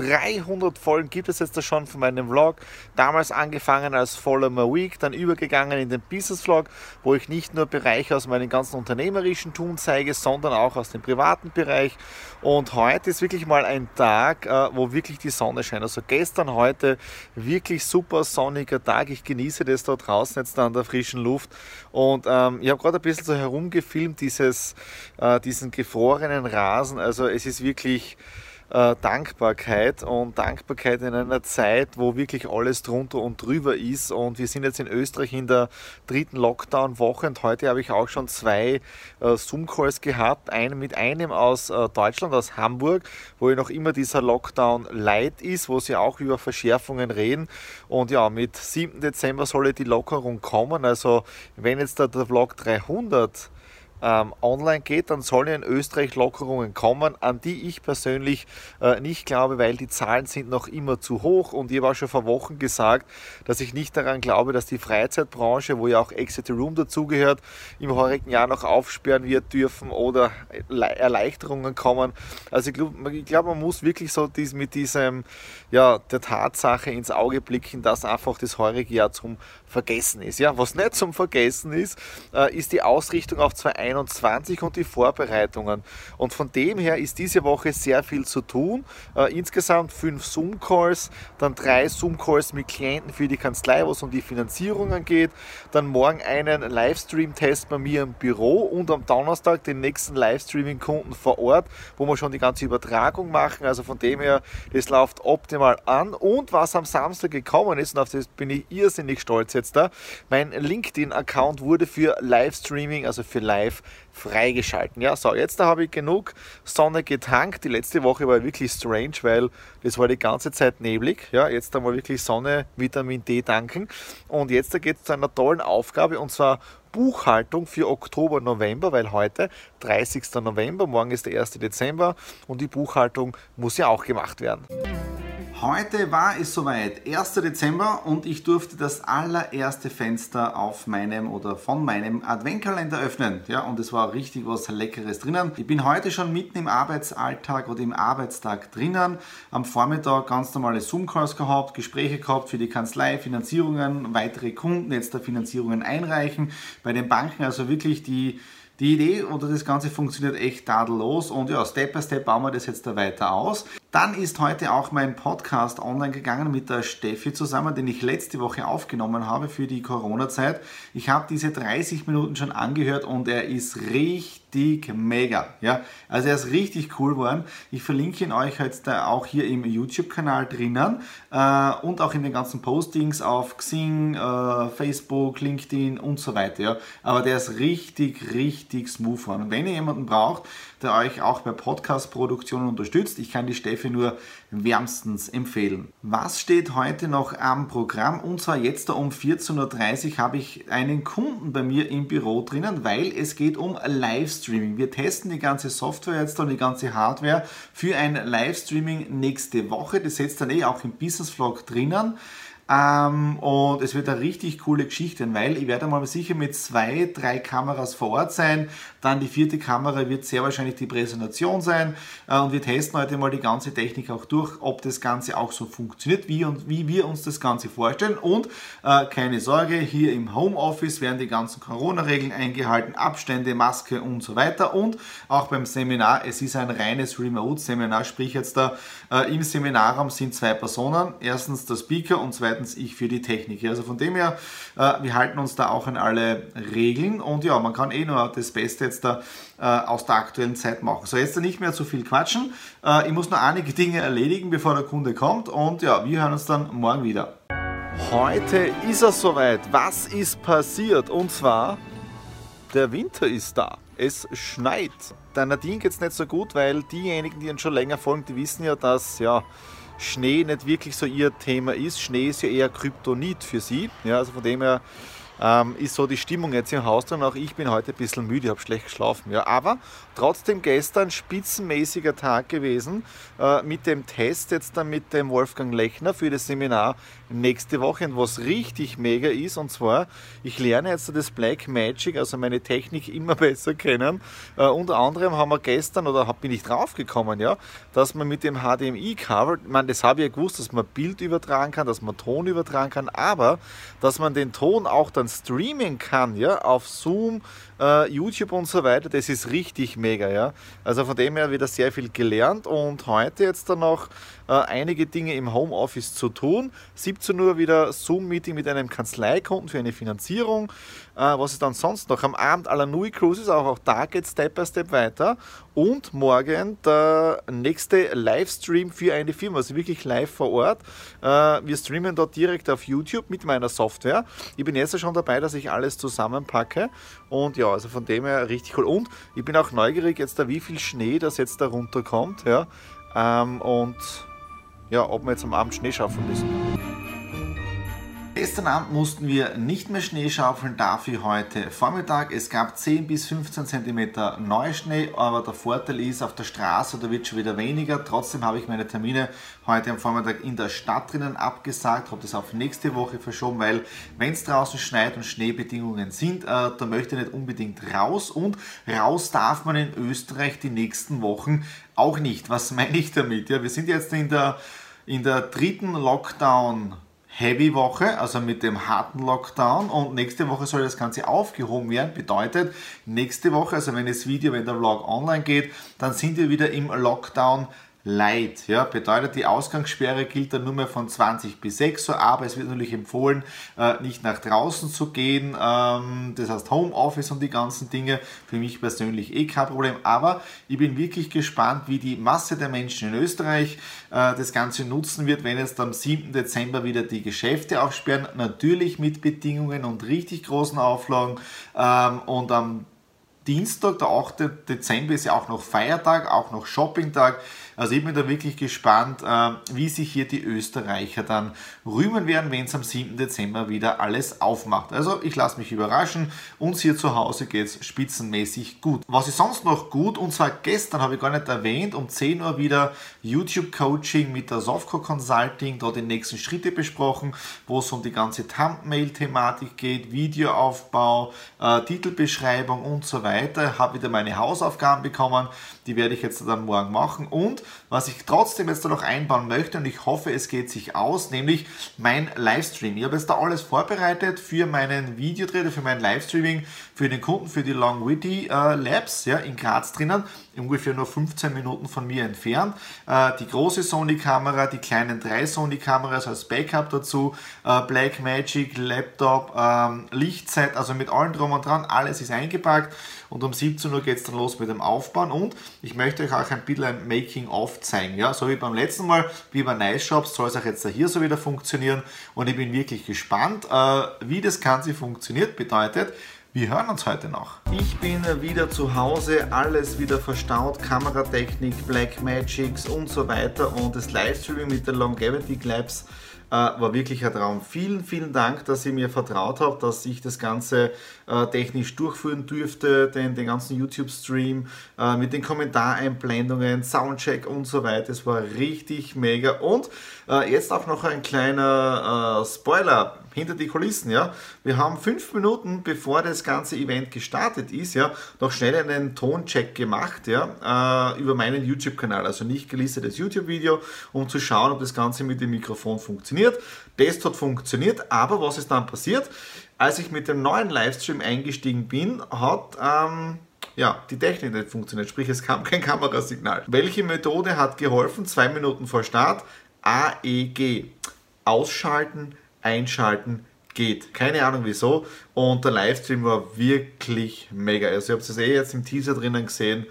300 Folgen gibt es jetzt schon von meinem Vlog. Damals angefangen als Follow My Week, dann übergegangen in den Business Vlog, wo ich nicht nur Bereiche aus meinem ganzen unternehmerischen Tun zeige, sondern auch aus dem privaten Bereich. Und heute ist wirklich mal ein Tag, äh, wo wirklich die Sonne scheint. Also gestern, heute wirklich super sonniger Tag. Ich genieße das da draußen jetzt an der frischen Luft. Und ähm, ich habe gerade ein bisschen so herumgefilmt, dieses, äh, diesen gefrorenen Rasen. Also es ist wirklich äh, Dankbarkeit und Dankbarkeit in einer Zeit, wo wirklich alles drunter und drüber ist. Und wir sind jetzt in Österreich in der dritten Lockdown-Woche und heute habe ich auch schon zwei äh, Zoom-Calls gehabt. Einen mit einem aus äh, Deutschland, aus Hamburg, wo ja noch immer dieser Lockdown light ist, wo sie auch über Verschärfungen reden. Und ja, mit 7. Dezember soll die Lockerung kommen. Also wenn jetzt der, der Vlog 300 ähm, online geht, dann sollen in Österreich Lockerungen kommen, an die ich persönlich äh, nicht glaube, weil die Zahlen sind noch immer zu hoch und ich auch schon vor Wochen gesagt, dass ich nicht daran glaube, dass die Freizeitbranche, wo ja auch Exit Room dazugehört, im heurigen Jahr noch aufsperren wird dürfen oder Erleichterungen kommen. Also ich glaube, glaub, man muss wirklich so dies, mit diesem, ja, der Tatsache ins Auge blicken, dass einfach das heurige Jahr zum Vergessen ist. Ja, was nicht zum Vergessen ist, äh, ist die Ausrichtung auf 2021 2021 und die Vorbereitungen. Und von dem her ist diese Woche sehr viel zu tun. Äh, insgesamt fünf Zoom-Calls, dann drei Zoom-Calls mit Klienten für die Kanzlei, wo es um die Finanzierungen geht. Dann morgen einen Livestream-Test bei mir im Büro und am Donnerstag den nächsten Livestreaming-Kunden vor Ort, wo wir schon die ganze Übertragung machen. Also von dem her, das läuft optimal an. Und was am Samstag gekommen ist, und auf das bin ich irrsinnig stolz jetzt da, mein LinkedIn-Account wurde für Livestreaming, also für Live freigeschalten. Ja, so, jetzt habe ich genug Sonne getankt. Die letzte Woche war wirklich strange, weil das war die ganze Zeit neblig. Ja, jetzt einmal wirklich Sonne, Vitamin D tanken. Und jetzt geht es zu einer tollen Aufgabe und zwar Buchhaltung für Oktober, November, weil heute 30. November, morgen ist der 1. Dezember und die Buchhaltung muss ja auch gemacht werden. Heute war es soweit, 1. Dezember und ich durfte das allererste Fenster auf meinem oder von meinem Adventkalender öffnen. Ja, und es war richtig was Leckeres drinnen. Ich bin heute schon mitten im Arbeitsalltag oder im Arbeitstag drinnen. Am Vormittag ganz normale Zoom-Calls gehabt, Gespräche gehabt für die Kanzlei, Finanzierungen, weitere Kunden jetzt der Finanzierungen einreichen. Bei den Banken also wirklich die die Idee oder das Ganze funktioniert echt tadellos und ja, Step by Step bauen wir das jetzt da weiter aus. Dann ist heute auch mein Podcast online gegangen mit der Steffi zusammen, den ich letzte Woche aufgenommen habe für die Corona-Zeit. Ich habe diese 30 Minuten schon angehört und er ist richtig mega. Ja, also er ist richtig cool geworden. Ich verlinke ihn euch jetzt auch hier im YouTube-Kanal drinnen äh, und auch in den ganzen Postings auf Xing, äh, Facebook, LinkedIn und so weiter. Ja. Aber der ist richtig, richtig smooth geworden. Wenn ihr jemanden braucht, der euch auch bei Podcast-Produktionen unterstützt. Ich kann die Steffi nur wärmstens empfehlen. Was steht heute noch am Programm? Und zwar jetzt um 14.30 Uhr habe ich einen Kunden bei mir im Büro drinnen, weil es geht um Livestreaming. Wir testen die ganze Software jetzt und die ganze Hardware für ein Livestreaming nächste Woche. Das setzt dann eh auch im Business Vlog drinnen. Ähm, und es wird eine richtig coole Geschichte, weil ich werde mal sicher mit zwei, drei Kameras vor Ort sein. Dann die vierte Kamera wird sehr wahrscheinlich die Präsentation sein. Äh, und wir testen heute mal die ganze Technik auch durch, ob das Ganze auch so funktioniert, wie, und, wie wir uns das Ganze vorstellen. Und äh, keine Sorge, hier im Homeoffice werden die ganzen Corona-Regeln eingehalten, Abstände, Maske und so weiter. Und auch beim Seminar, es ist ein reines Remote-Seminar, sprich jetzt da äh, im Seminarraum sind zwei Personen. Erstens der Speaker und zweitens zweitens ich für die Technik. Also von dem her, äh, wir halten uns da auch an alle Regeln und ja, man kann eh nur das Beste jetzt da äh, aus der aktuellen Zeit machen. So, jetzt nicht mehr zu viel quatschen. Äh, ich muss noch einige Dinge erledigen, bevor der Kunde kommt und ja, wir hören uns dann morgen wieder. Heute ist es soweit. Was ist passiert? Und zwar, der Winter ist da. Es schneit. Der Nadine geht es nicht so gut, weil diejenigen, die uns schon länger folgen, die wissen ja, dass ja, Schnee nicht wirklich so ihr Thema ist. Schnee ist ja eher Kryptonit für sie. Ja, also von dem her ähm, ist so die Stimmung jetzt im Haus und auch ich bin heute ein bisschen müde, habe schlecht geschlafen. Ja. Aber trotzdem gestern spitzenmäßiger Tag gewesen äh, mit dem Test jetzt dann mit dem Wolfgang Lechner für das Seminar nächste Woche und was richtig mega ist und zwar, ich lerne jetzt das Black Magic, also meine Technik immer besser kennen. Äh, unter anderem haben wir gestern oder bin ich draufgekommen, ja, dass man mit dem HDMI-Cover, meine, das habe ich ja gewusst, dass man Bild übertragen kann, dass man Ton übertragen kann, aber dass man den Ton auch dann streamen kann, ja, auf Zoom, äh, YouTube und so weiter, das ist richtig mega, ja. Also von dem her wieder sehr viel gelernt und heute jetzt dann noch äh, einige Dinge im Homeoffice zu tun. 17 Uhr wieder Zoom-Meeting mit einem Kanzleikunden für eine Finanzierung. Äh, was ist dann sonst noch? Am Abend Alanui Cruises, auch, auch da geht Step by Step weiter. Und morgen der nächste Livestream für eine Firma, also wirklich live vor Ort. Äh, wir streamen dort direkt auf YouTube mit meiner Software. Ich bin jetzt schon dabei, dass ich alles zusammenpacke. Und ja, also von dem her richtig cool. Und ich bin auch neugierig jetzt da, wie viel Schnee das jetzt da runterkommt. Ja. Ähm, und ja, ob wir jetzt am Abend Schnee schaffen müssen. Gestern Abend mussten wir nicht mehr Schnee schaufeln, dafür heute Vormittag. Es gab 10 bis 15 cm Neuschnee, aber der Vorteil ist, auf der Straße da wird schon wieder weniger. Trotzdem habe ich meine Termine heute am Vormittag in der Stadt drinnen abgesagt, habe das auf nächste Woche verschoben, weil wenn es draußen schneit und Schneebedingungen sind, äh, da möchte ich nicht unbedingt raus und raus darf man in Österreich die nächsten Wochen auch nicht. Was meine ich damit? Ja, wir sind jetzt in der, in der dritten Lockdown- Heavy-Woche, also mit dem harten Lockdown und nächste Woche soll das Ganze aufgehoben werden. Bedeutet, nächste Woche, also wenn das Video, wenn der Vlog online geht, dann sind wir wieder im Lockdown Light. Ja, bedeutet, die Ausgangssperre gilt dann nur mehr von 20 bis 6 Uhr, aber es wird natürlich empfohlen, äh, nicht nach draußen zu gehen. Ähm, das heißt Homeoffice und die ganzen Dinge. Für mich persönlich eh kein Problem, aber ich bin wirklich gespannt, wie die Masse der Menschen in Österreich äh, das Ganze nutzen wird, wenn jetzt am 7. Dezember wieder die Geschäfte aufsperren. Natürlich mit Bedingungen und richtig großen Auflagen. Ähm, und am Dienstag, der 8. Dezember ist ja auch noch Feiertag, auch noch Shoppingtag. Also ich bin da wirklich gespannt, äh, wie sich hier die Österreicher dann rühmen werden, wenn es am 7. Dezember wieder alles aufmacht. Also ich lasse mich überraschen. Uns hier zu Hause geht es spitzenmäßig gut. Was ist sonst noch gut? Und zwar gestern habe ich gar nicht erwähnt, um 10 Uhr wieder YouTube-Coaching mit der Softco Consulting, da die nächsten Schritte besprochen, wo es um die ganze Thumbnail-Thematik geht, Videoaufbau, äh, Titelbeschreibung und so weiter. Habe wieder meine Hausaufgaben bekommen, die werde ich jetzt dann morgen machen und was ich trotzdem jetzt noch einbauen möchte und ich hoffe, es geht sich aus, nämlich mein Livestream. Ich habe jetzt da alles vorbereitet für meinen Videodreh, für mein Livestreaming, für den Kunden, für die Longwitty äh, Labs ja, in Graz drinnen, ungefähr nur 15 Minuten von mir entfernt. Äh, die große Sony-Kamera, die kleinen drei Sony-Kameras als Backup dazu, äh, Blackmagic, Laptop, ähm, Lichtset, also mit allem drum und dran, alles ist eingepackt und um 17 Uhr geht es dann los mit dem Aufbauen und ich möchte euch auch ein bisschen ein Making-of zeigen. Ja? So wie beim letzten Mal, wie bei Nice Shops, soll es auch jetzt hier so wieder funktionieren und ich bin wirklich gespannt, äh, wie das Ganze funktioniert. Bedeutet, wir hören uns heute noch. Ich bin wieder zu Hause, alles wieder verstaut, Kameratechnik, Black Magics und so weiter und das Livestreaming mit den Longevity Labs war wirklich ein Traum. Vielen, vielen Dank, dass ihr mir vertraut habt, dass ich das Ganze äh, technisch durchführen dürfte, den, den ganzen YouTube-Stream äh, mit den Kommentareinblendungen, Soundcheck und so weiter. Es war richtig mega. Und äh, jetzt auch noch ein kleiner äh, Spoiler hinter die Kulissen, ja. Wir haben fünf Minuten, bevor das ganze Event gestartet ist, ja, noch schnell einen Toncheck gemacht, ja, äh, über meinen YouTube-Kanal, also nicht gelistetes YouTube-Video, um zu schauen, ob das Ganze mit dem Mikrofon funktioniert. Das hat funktioniert, aber was ist dann passiert? Als ich mit dem neuen Livestream eingestiegen bin, hat ähm, ja, die Technik nicht funktioniert, sprich es kam kein Kamerasignal. Welche Methode hat geholfen? Zwei Minuten vor Start, AEG. Ausschalten, einschalten geht. Keine Ahnung wieso. Und der Livestream war wirklich mega. Also ihr habt es eh jetzt im Teaser drinnen gesehen.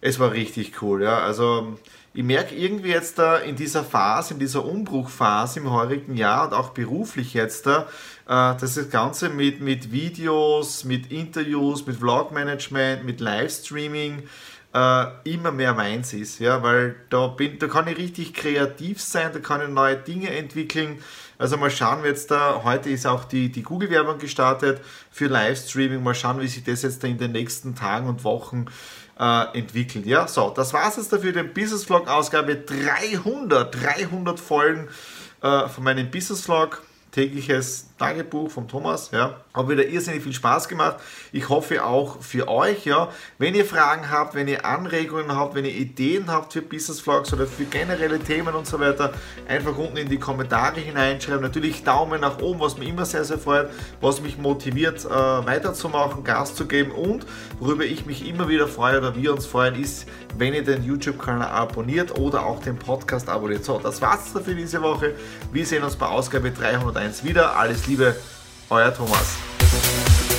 Es war richtig cool. Ja. Also ich merke irgendwie jetzt da in dieser Phase, in dieser Umbruchphase im heurigen Jahr und auch beruflich jetzt da, äh, dass das Ganze mit, mit Videos, mit Interviews, mit Vlogmanagement, mit Livestreaming äh, immer mehr meins ist, ja, weil da, bin, da kann ich richtig kreativ sein, da kann ich neue Dinge entwickeln. Also mal schauen wir jetzt da, heute ist auch die, die Google-Werbung gestartet für Livestreaming, mal schauen, wie sich das jetzt da in den nächsten Tagen und Wochen äh, entwickelt. Ja, so, das war es jetzt dafür, den Business Vlog Ausgabe 300, 300 Folgen äh, von meinem Business Vlog tägliches Tagebuch vom Thomas. Ja. Hat wieder irrsinnig viel Spaß gemacht. Ich hoffe auch für euch. Ja. Wenn ihr Fragen habt, wenn ihr Anregungen habt, wenn ihr Ideen habt für Business Vlogs oder für generelle Themen und so weiter, einfach unten in die Kommentare hineinschreiben. Natürlich Daumen nach oben, was mich immer sehr, sehr freut, was mich motiviert, äh, weiterzumachen, Gas zu geben und worüber ich mich immer wieder freue oder wir uns freuen, ist, wenn ihr den YouTube-Kanal abonniert oder auch den Podcast abonniert. So, das war's für diese Woche. Wir sehen uns bei Ausgabe 301 wieder. Alles Liebe, euer Thomas.